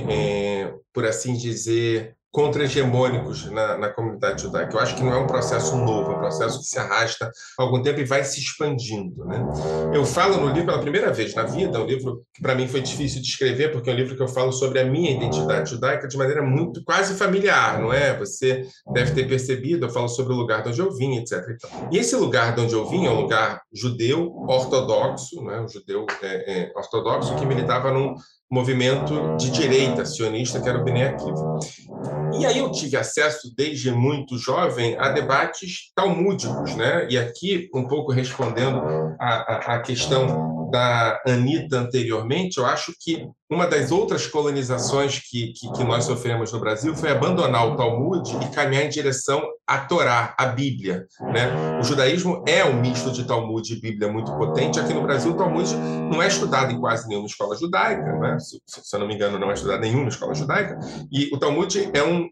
é, por assim dizer, contra-hegemônicos na, na, comunidade judaica. Eu acho que não é um processo novo, é um processo que se arrasta há algum tempo e vai se expandindo. Né? Eu falo no livro pela primeira vez na vida, um livro que para mim foi difícil de escrever, porque é um livro que eu falo sobre a minha identidade judaica de maneira muito quase familiar, não é? Você deve ter percebido, eu falo sobre o lugar de onde eu vim, etc. E esse lugar de onde eu vim é um lugar judeu ortodoxo, né? um judeu é, é, ortodoxo que militava num movimento de direita sionista, que era o Bnei Akiva. E aí eu tive acesso, desde muito jovem, a debates talmúdicos, né? E aqui, um pouco respondendo à, à questão da Anitta anteriormente, eu acho que uma das outras colonizações que, que, que, nós sofremos no Brasil foi abandonar o Talmud e caminhar em direção à Torá, à Bíblia. Né? O judaísmo é um misto de Talmud e Bíblia muito potente. Aqui no Brasil, o Talmud não é estudado em quase nenhuma escola judaica, né? se, se eu não me engano, não é estudado em nenhuma escola judaica. E o Talmud é um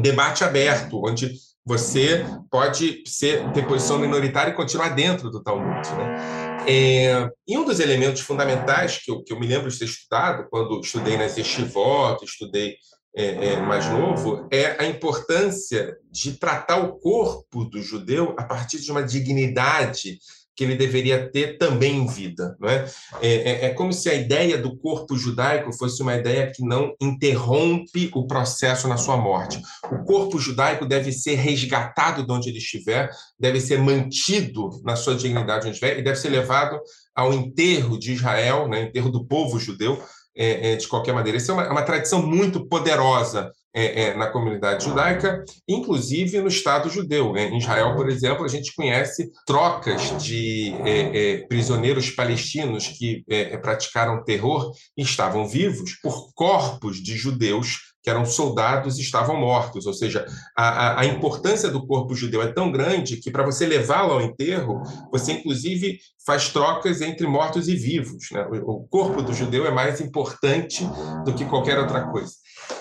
debate aberto, onde você pode ser, ter posição minoritária e continuar dentro do Talmud. Né? É, e um dos elementos fundamentais que eu, que eu me lembro de ter estudado, quando estudei nas yeshivot, estudei é, é, mais novo, é a importância de tratar o corpo do judeu a partir de uma dignidade que ele deveria ter também em vida. Não é? É, é? é, como se a ideia do corpo judaico fosse uma ideia que não interrompe o processo na sua morte. O corpo judaico deve ser resgatado de onde ele estiver, deve ser mantido na sua dignidade onde estiver e deve ser levado ao enterro de Israel, né, enterro do povo judeu, é, é, de qualquer maneira. Isso é uma, é uma tradição muito poderosa é, é, na comunidade judaica, inclusive no Estado judeu. Né? Em Israel, por exemplo, a gente conhece trocas de é, é prisioneiros palestinos que é, praticaram terror e estavam vivos por corpos de judeus que eram soldados e estavam mortos. Ou seja, a, a importância do corpo judeu é tão grande que, para você levá-lo ao enterro, você, inclusive, faz trocas entre mortos e vivos. Né? O corpo do judeu é mais importante do que qualquer outra coisa.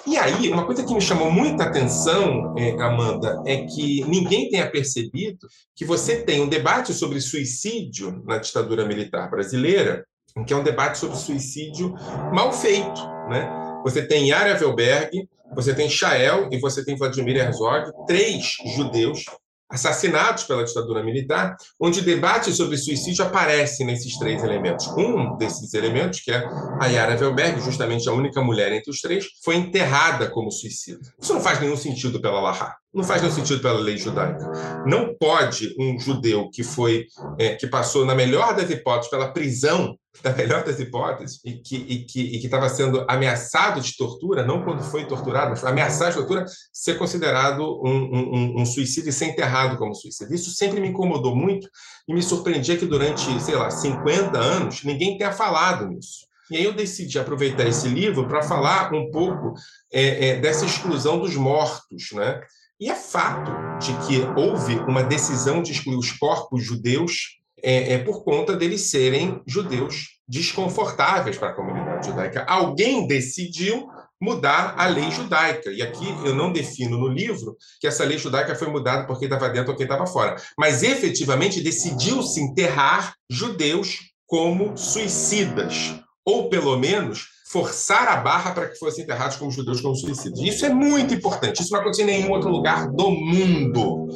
E aí, uma coisa que me chamou muita atenção, é, Amanda, é que ninguém tenha percebido que você tem um debate sobre suicídio na ditadura militar brasileira, que é um debate sobre suicídio mal feito, né? Você tem Yara Velberg, você tem Shael e você tem Vladimir Herzog, três judeus assassinados pela ditadura militar, onde debates sobre suicídio aparecem nesses três elementos. Um desses elementos, que é a Yara Velberg, justamente a única mulher entre os três, foi enterrada como suicida. Isso não faz nenhum sentido pela Lahá. Não faz nenhum sentido pela lei judaica. Não pode um judeu que foi é, que passou na melhor das hipóteses pela prisão da melhor das hipóteses, e que estava sendo ameaçado de tortura, não quando foi torturado, mas ameaçado de tortura, ser considerado um, um, um suicídio e ser enterrado como suicídio. Isso sempre me incomodou muito e me surpreendia que durante, sei lá, 50 anos, ninguém tenha falado nisso. E aí eu decidi aproveitar esse livro para falar um pouco é, é, dessa exclusão dos mortos, né? E é fato de que houve uma decisão de excluir os corpos judeus é, é por conta deles serem judeus desconfortáveis para a comunidade judaica. Alguém decidiu mudar a lei judaica. E aqui eu não defino no livro que essa lei judaica foi mudada porque estava dentro ou quem estava fora. Mas efetivamente decidiu-se enterrar judeus como suicidas, ou pelo menos forçar a barra para que fossem enterrados como judeus como suicidas. Isso é muito importante. Isso não acontece em nenhum outro lugar do mundo.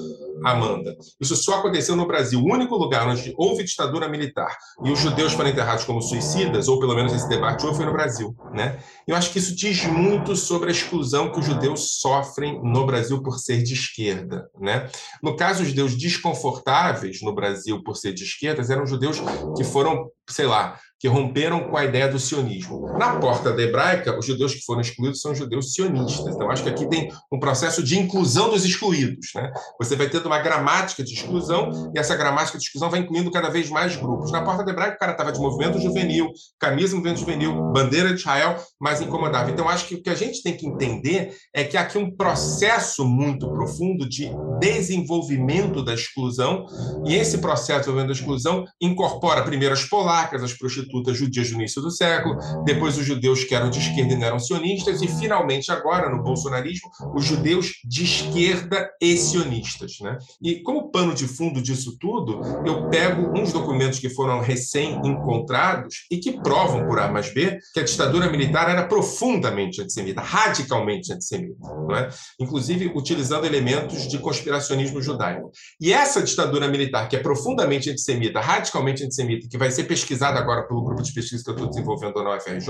Amanda. Isso só aconteceu no Brasil. O único lugar onde houve ditadura militar e os judeus foram enterrados como suicidas, ou pelo menos esse debate houve, foi no Brasil. Né? Eu acho que isso diz muito sobre a exclusão que os judeus sofrem no Brasil por ser de esquerda. Né? No caso, os judeus desconfortáveis no Brasil por ser de esquerda eram judeus que foram, sei lá, que romperam com a ideia do sionismo. Na porta da hebraica, os judeus que foram excluídos são judeus sionistas. Então, acho que aqui tem um processo de inclusão dos excluídos. Né? Você vai tendo uma gramática de exclusão, e essa gramática de exclusão vai incluindo cada vez mais grupos. Na porta da hebraica, o cara estava de movimento juvenil, camisa movimento juvenil, bandeira de Israel, mas incomodava. Então, acho que o que a gente tem que entender é que aqui um processo muito profundo de desenvolvimento da exclusão, e esse processo de desenvolvimento da exclusão incorpora primeiro as polacas, as prostitutas, prostitutas judias no início do século, depois os judeus que eram de esquerda e não eram sionistas, e finalmente agora, no bolsonarismo, os judeus de esquerda e sionistas. Né? E como pano de fundo disso tudo, eu pego uns documentos que foram recém-encontrados e que provam, por A mais B, que a ditadura militar era profundamente antissemita, radicalmente antissemita, não é? inclusive utilizando elementos de conspiracionismo judaico. E essa ditadura militar, que é profundamente antissemita, radicalmente antissemita, que vai ser pesquisada agora pelo grupo de pesquisa que eu estou desenvolvendo na UFRJ,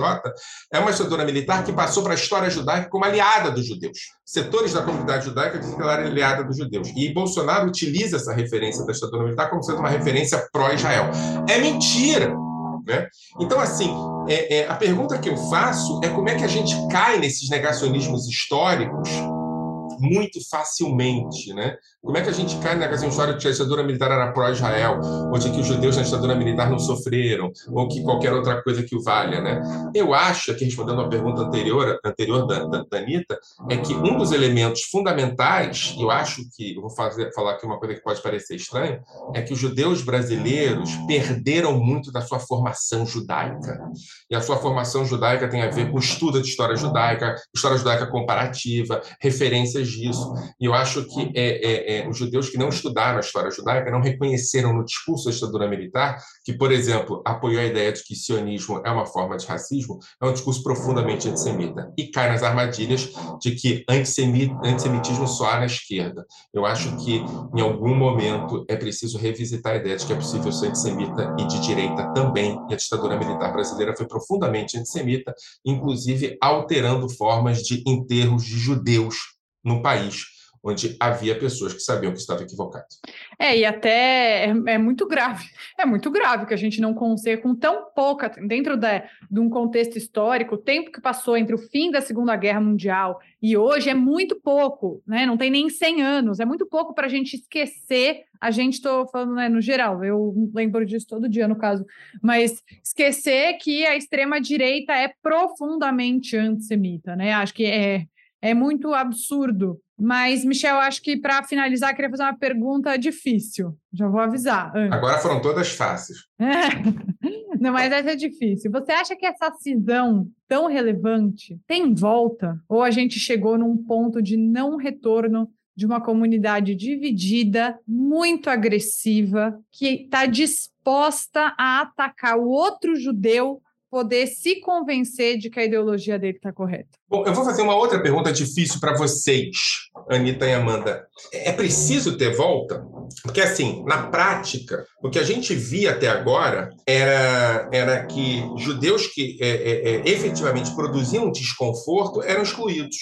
é uma ditadura militar que passou para a história judaica como aliada dos judeus. Setores da comunidade judaica que ela era aliada dos judeus. E Bolsonaro utiliza essa referência da ditadura militar como sendo uma referência pró-Israel. É mentira! Né? Então, assim, é, é, a pergunta que eu faço é como é que a gente cai nesses negacionismos históricos muito facilmente, né? Como é que a gente cai na questão histórica de que a ditadura militar era pró-Israel, ou de que os judeus na ditadura militar não sofreram, ou que qualquer outra coisa que o valha, né? Eu acho, que respondendo a pergunta anterior, anterior da, da, da Anitta, é que um dos elementos fundamentais, eu acho que, eu vou fazer, falar aqui uma coisa que pode parecer estranha, é que os judeus brasileiros perderam muito da sua formação judaica. E a sua formação judaica tem a ver com estudo de história judaica, história judaica comparativa, referências disso. E eu acho que é, é é, os judeus que não estudaram a história judaica não reconheceram no discurso da ditadura militar, que, por exemplo, apoiou a ideia de que sionismo é uma forma de racismo, é um discurso profundamente antissemita e cai nas armadilhas de que antissemitismo só há na esquerda. Eu acho que, em algum momento, é preciso revisitar a ideia de que é possível ser antissemita e de direita também, e a ditadura militar brasileira foi profundamente antissemita, inclusive alterando formas de enterros de judeus no país onde havia pessoas que sabiam que estavam equivocadas. É, e até é, é, muito grave, é muito grave que a gente não consiga, com tão pouca, dentro da, de um contexto histórico, o tempo que passou entre o fim da Segunda Guerra Mundial e hoje é muito pouco, né? Não tem nem 100 anos, é muito pouco para a gente esquecer. A gente, estou falando né, no geral, eu lembro disso todo dia, no caso, mas esquecer que a extrema-direita é profundamente antissemita, né? Acho que é, é muito absurdo mas, Michel, acho que para finalizar, queria fazer uma pergunta difícil. Já vou avisar. Antes. Agora foram todas fáceis. Não, mas essa é difícil. Você acha que essa cisão tão relevante tem volta? Ou a gente chegou num ponto de não retorno de uma comunidade dividida, muito agressiva, que está disposta a atacar o outro judeu poder se convencer de que a ideologia dele está correta. Bom, eu vou fazer uma outra pergunta difícil para vocês, Anitta e Amanda. É preciso ter volta? Porque, assim, na prática, o que a gente via até agora era, era que judeus que é, é, é, efetivamente produziam desconforto eram excluídos.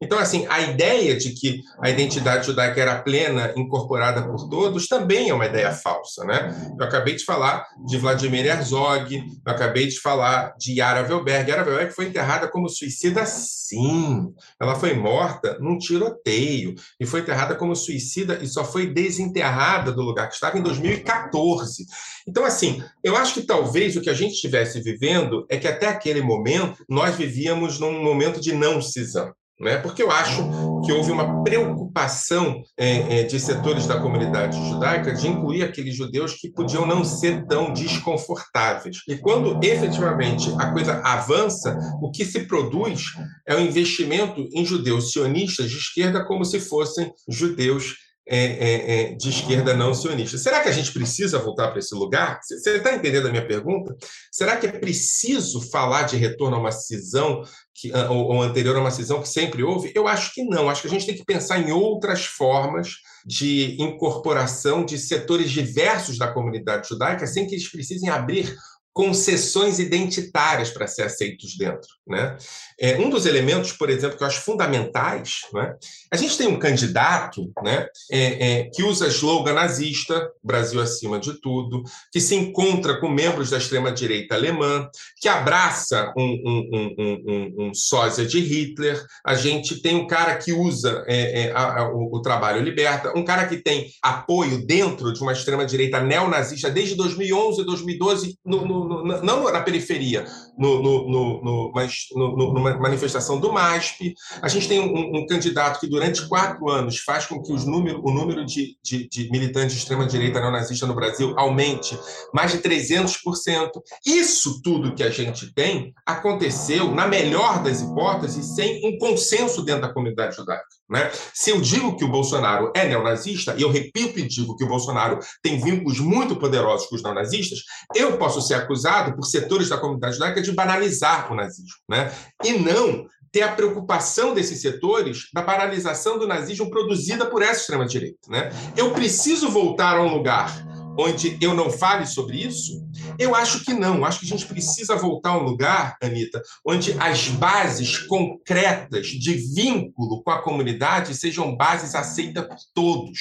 Então, assim, a ideia de que a identidade judaica era plena, incorporada por todos, também é uma ideia falsa, né? Eu acabei de falar de Vladimir Herzog, eu acabei de falar de Yara Velberg. Yara Velberg foi enterrada como suicida Sim, ela foi morta num tiroteio e foi enterrada como suicida e só foi desenterrada do lugar que estava em 2014. Então, assim, eu acho que talvez o que a gente estivesse vivendo é que até aquele momento nós vivíamos num momento de não cisão. Né? Porque eu acho que houve uma preocupação é, é, de setores da comunidade judaica de incluir aqueles judeus que podiam não ser tão desconfortáveis. E quando efetivamente a coisa avança, o que se produz é um investimento em judeus sionistas de esquerda como se fossem judeus é, é, é, de esquerda não sionista. Será que a gente precisa voltar para esse lugar? Você está entendendo a minha pergunta? Será que é preciso falar de retorno a uma cisão que, ou, ou anterior a uma cisão que sempre houve? Eu acho que não. Acho que a gente tem que pensar em outras formas de incorporação de setores diversos da comunidade judaica sem que eles precisem abrir concessões identitárias para ser aceitos dentro. Né? É, um dos elementos, por exemplo, que eu acho fundamentais, né? a gente tem um candidato né, é, é, que usa slogan nazista, Brasil acima de tudo, que se encontra com membros da extrema-direita alemã, que abraça um, um, um, um, sósia de Hitler, a gente tem um cara que usa é, é, a, a, o, o, trabalho liberta, um cara que tem apoio dentro de uma extrema-direita neonazista desde 2011, 2012, no, no não na periferia, no, no, mas numa manifestação do MASP. A gente tem um, um, candidato que, durante quatro anos, faz com que os número, o número de, de, de militantes de extrema-direita neonazista no Brasil aumente mais de 300%. Isso tudo que a gente tem aconteceu, na melhor das hipóteses, sem um consenso dentro da comunidade judaica. Né? Se eu digo que o Bolsonaro é neonazista, e eu repito e digo que o Bolsonaro tem vínculos muito poderosos com os neonazistas, eu posso ser acusado por setores da comunidade judaica de banalizar o nazismo, né? e não ter a preocupação desses setores da paralisação do nazismo produzida por essa extrema-direita. Né? Eu preciso voltar a um lugar onde eu não fale sobre isso? Eu acho que não. Acho que a gente precisa voltar a um lugar, Anitta, onde as bases concretas de vínculo com a comunidade sejam bases aceitas por todos.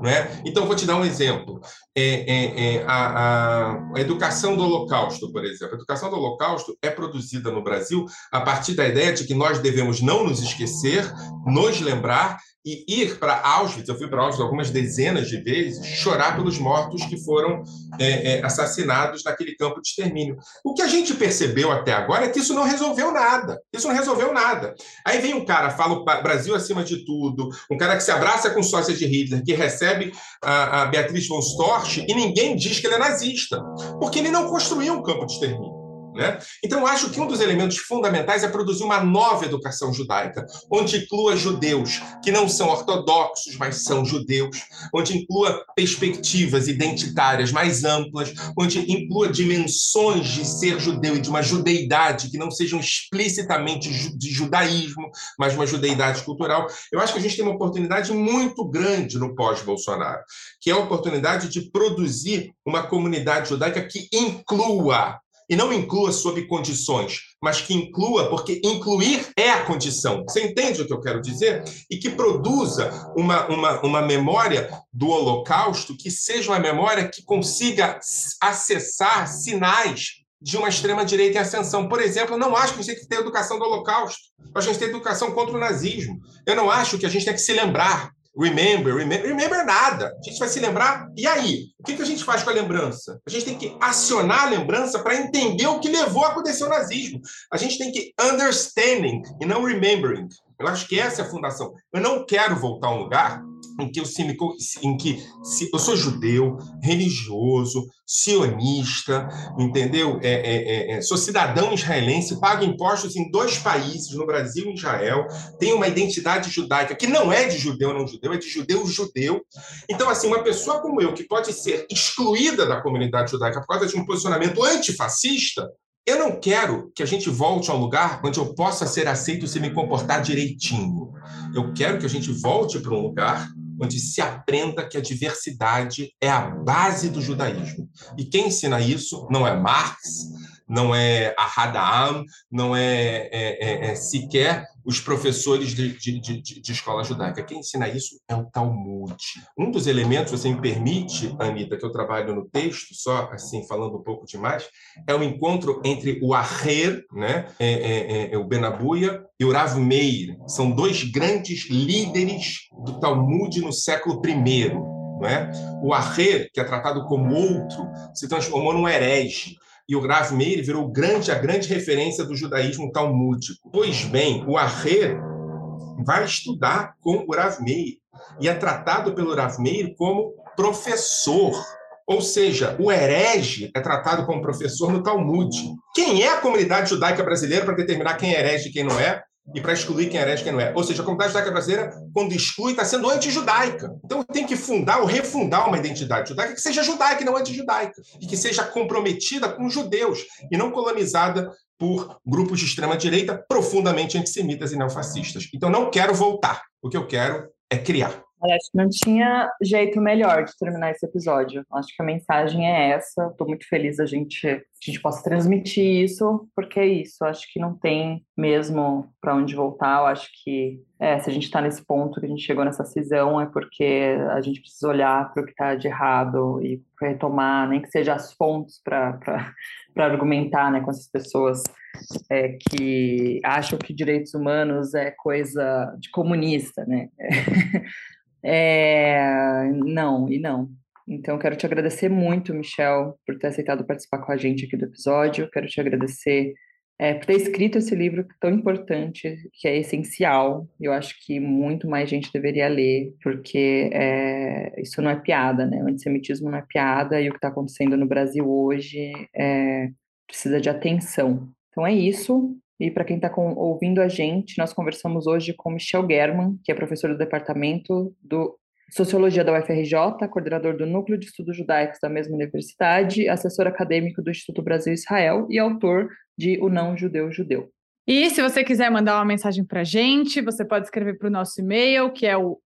Não é? Então, vou te dar um exemplo. É, é, é, a, a, a, educação do Holocausto, por exemplo. A educação do Holocausto é produzida no Brasil a partir da ideia de que nós devemos não nos esquecer, nos lembrar e ir para Auschwitz, eu fui para Auschwitz algumas dezenas de vezes, chorar pelos mortos que foram é, é, assassinados naquele campo de extermínio. O que a gente percebeu até agora é que isso não resolveu nada. Isso não resolveu nada. Aí vem um cara, fala o Brasil acima de tudo, um cara que se abraça com sócia de Hitler, que recebe a, a Beatriz von Storch e ninguém diz que ele é nazista, porque ele não construiu um campo de extermínio. Né? Então, acho que um dos elementos fundamentais é produzir uma nova educação judaica, onde inclua judeus que não são ortodoxos, mas são judeus, onde inclua perspectivas identitárias mais amplas, onde inclua dimensões de ser judeu e de uma judeidade que não sejam explicitamente de judaísmo, mas uma judeidade cultural. Eu acho que a gente tem uma oportunidade muito grande no pós-Bolsonaro, que é a oportunidade de produzir uma comunidade judaica que inclua e não inclua sob condições, mas que inclua, porque incluir é a condição. Você entende o que eu quero dizer? E que produza uma, uma, uma memória do Holocausto que seja uma memória que consiga acessar sinais de uma extrema-direita em ascensão. Por exemplo, eu não acho que a gente tem que ter educação do Holocausto. A gente tem educação contra o nazismo. Eu não acho que a gente tem que se lembrar Remember, remember, remember nada. A gente vai se lembrar. E aí? O que, que a gente faz com a lembrança? A gente tem que acionar a lembrança para entender o que levou a acontecer o nazismo. A gente tem que understanding e não remembering. Eu acho que essa é a fundação. Eu não quero voltar a um lugar em que eu, se, em que se, eu sou judeu, religioso, sionista, entendeu? É, é, é, é, sou cidadão israelense, pago impostos em dois países, no Brasil e Israel, tenho uma identidade judaica que não é de judeu não judeu, é de judeu judeu. Então, assim, uma pessoa como eu, que pode ser excluída da comunidade judaica por causa de um posicionamento antifascista, eu não quero que a gente volte a um lugar onde eu possa ser aceito se me comportar direitinho. Eu quero que a gente volte para um lugar onde se aprenda que a diversidade é a base do judaísmo. E quem ensina isso não é Marx, não é a Hadaam, não é, é, é, é sequer os professores de, de, de, de, escola judaica. Quem ensina isso é o Talmud. Um dos elementos, você me permite, Anitta, que eu trabalho no texto, só assim, falando um pouco demais, é o encontro entre o Aher, né, é, é, é, o Benabuia, e o Rav Meir. São dois grandes líderes do Talmud no século I. Não é? O Aher, que é tratado como outro, se transformou num herege e o Rav Meir virou grande, a grande referência do judaísmo talmúdico. Pois bem, o Aher vai estudar com o Rav Meir e é tratado pelo Rav Meir como professor. Ou seja, o herege é tratado como professor no Talmud. Quem é a comunidade judaica brasileira para determinar quem é herege e quem não é? E para excluir quem é e quem não é. Ou seja, a comunidade judaica brasileira, quando exclui, está sendo anti-judaica. Então tem que fundar ou refundar uma identidade judaica que seja judaica e não anti-judaica, e que seja comprometida com os judeus, e não colonizada por grupos de extrema-direita profundamente antissemitas e neofascistas. Então não quero voltar. O que eu quero é criar. Acho que não tinha jeito melhor de terminar esse episódio. Acho que a mensagem é essa. Estou muito feliz a gente a gente possa transmitir isso, porque é isso. Acho que não tem mesmo para onde voltar. Eu acho que é, se a gente está nesse ponto que a gente chegou nessa cisão é porque a gente precisa olhar para o que está de errado e retomar, nem que seja as fontes para argumentar né, com essas pessoas é, que acham que direitos humanos é coisa de comunista, né? É, não, e não. Então, quero te agradecer muito, Michel, por ter aceitado participar com a gente aqui do episódio. Quero te agradecer é, por ter escrito esse livro tão importante, que é essencial. Eu acho que muito mais gente deveria ler, porque é, isso não é piada, né? O antissemitismo não é piada e o que está acontecendo no Brasil hoje é, precisa de atenção. Então é isso. E para quem está ouvindo a gente, nós conversamos hoje com Michel German, que é professor do departamento do Sociologia da UFRJ, coordenador do Núcleo de Estudos Judaicos da mesma universidade, assessor acadêmico do Instituto Brasil Israel e autor de O Não Judeu Judeu. E se você quiser mandar uma mensagem para a gente, você pode escrever para o nosso e-mail, que é o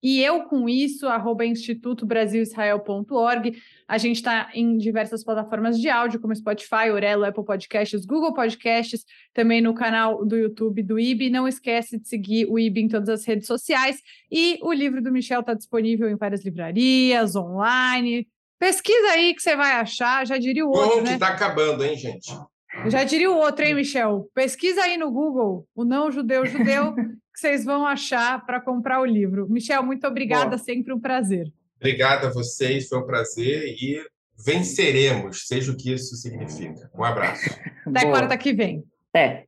isso arroba institutobrasilisrael.org. A gente está em diversas plataformas de áudio, como Spotify, Orelo, Apple Podcasts, Google Podcasts, também no canal do YouTube do IB. Não esquece de seguir o IB em todas as redes sociais. E o livro do Michel está disponível em várias livrarias, online. Pesquisa aí que você vai achar, já diria o outro, Bom né? que está acabando, hein, gente? Já diria o outro, hein, Michel? Pesquisa aí no Google o não judeu judeu que vocês vão achar para comprar o livro. Michel, muito obrigada, sempre um prazer. Obrigada a vocês, foi um prazer e venceremos, seja o que isso significa. Um abraço. Até Boa. quarta que vem. Até.